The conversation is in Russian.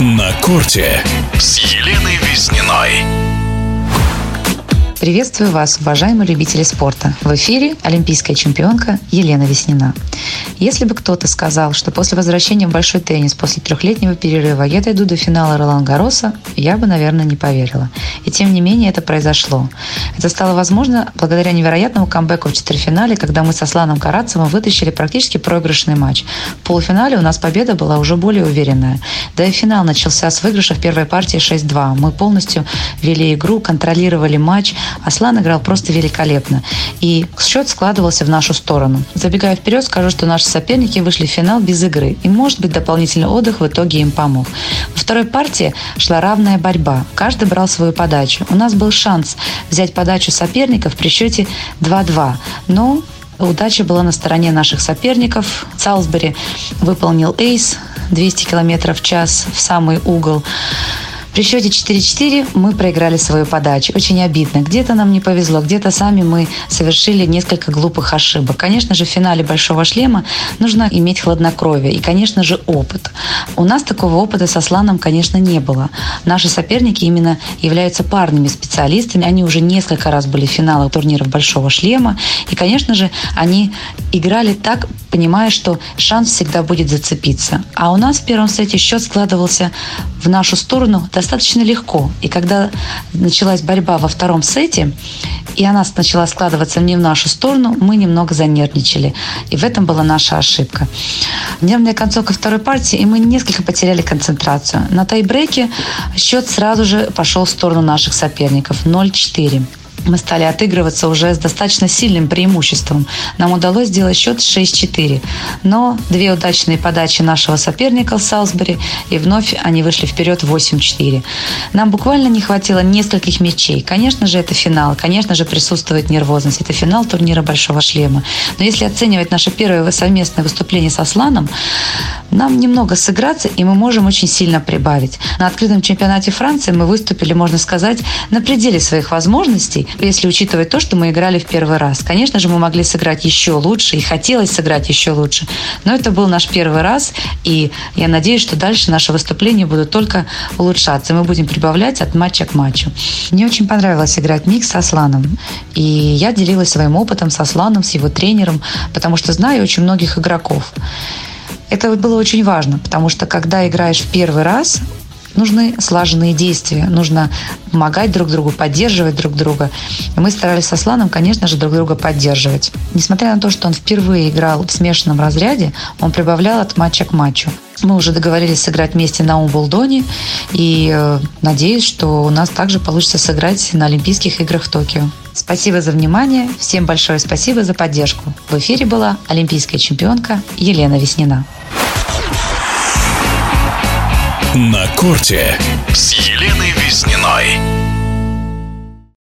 На корте с Еленой Визниной. Приветствую вас, уважаемые любители спорта. В эфире олимпийская чемпионка Елена Веснина. Если бы кто-то сказал, что после возвращения в большой теннис после трехлетнего перерыва я дойду до финала Ролан Гароса, я бы, наверное, не поверила. И тем не менее это произошло. Это стало возможно благодаря невероятному камбэку в четвертьфинале, когда мы со Сланом Карацевым вытащили практически проигрышный матч. В полуфинале у нас победа была уже более уверенная. Да и финал начался с выигрыша в первой партии 6-2. Мы полностью вели игру, контролировали матч. Аслан играл просто великолепно. И счет складывался в нашу сторону. Забегая вперед, скажу, что соперники вышли в финал без игры. И, может быть, дополнительный отдых в итоге им помог. Во второй партии шла равная борьба. Каждый брал свою подачу. У нас был шанс взять подачу соперников при счете 2-2. Но Удача была на стороне наших соперников. Салсбери выполнил эйс 200 км в час в самый угол. При счете 4-4 мы проиграли свою подачу. Очень обидно. Где-то нам не повезло, где-то сами мы совершили несколько глупых ошибок. Конечно же, в финале «Большого шлема» нужно иметь хладнокровие и, конечно же, опыт. У нас такого опыта со Сланом, конечно, не было. Наши соперники именно являются парными специалистами. Они уже несколько раз были в финалах турниров «Большого шлема». И, конечно же, они играли так, понимая, что шанс всегда будет зацепиться. А у нас в первом сете счет складывался в нашу сторону достаточно легко. И когда началась борьба во втором сете, и она начала складываться не в нашу сторону, мы немного занервничали. И в этом была наша ошибка. Нервная концовка второй партии, и мы несколько потеряли концентрацию. На тайбреке счет сразу же пошел в сторону наших соперников 0-4 мы стали отыгрываться уже с достаточно сильным преимуществом. Нам удалось сделать счет 6-4. Но две удачные подачи нашего соперника в Салсбери, и вновь они вышли вперед 8-4. Нам буквально не хватило нескольких мячей. Конечно же, это финал. Конечно же, присутствует нервозность. Это финал турнира «Большого шлема». Но если оценивать наше первое совместное выступление со Сланом, нам немного сыграться, и мы можем очень сильно прибавить. На открытом чемпионате Франции мы выступили, можно сказать, на пределе своих возможностей, если учитывать то, что мы играли в первый раз. Конечно же, мы могли сыграть еще лучше, и хотелось сыграть еще лучше. Но это был наш первый раз, и я надеюсь, что дальше наши выступления будут только улучшаться. Мы будем прибавлять от матча к матчу. Мне очень понравилось играть микс с Асланом. И я делилась своим опытом с Асланом, с его тренером, потому что знаю очень многих игроков. Это было очень важно, потому что когда играешь в первый раз, нужны слаженные действия, нужно помогать друг другу, поддерживать друг друга. И мы старались со Сланом, конечно же, друг друга поддерживать. Несмотря на то, что он впервые играл в смешанном разряде, он прибавлял от матча к матчу. Мы уже договорились сыграть вместе на Умблдоне, и э, надеюсь, что у нас также получится сыграть на Олимпийских играх в Токио. Спасибо за внимание, всем большое спасибо за поддержку. В эфире была олимпийская чемпионка Елена Веснина. На корте с Еленой Визниной.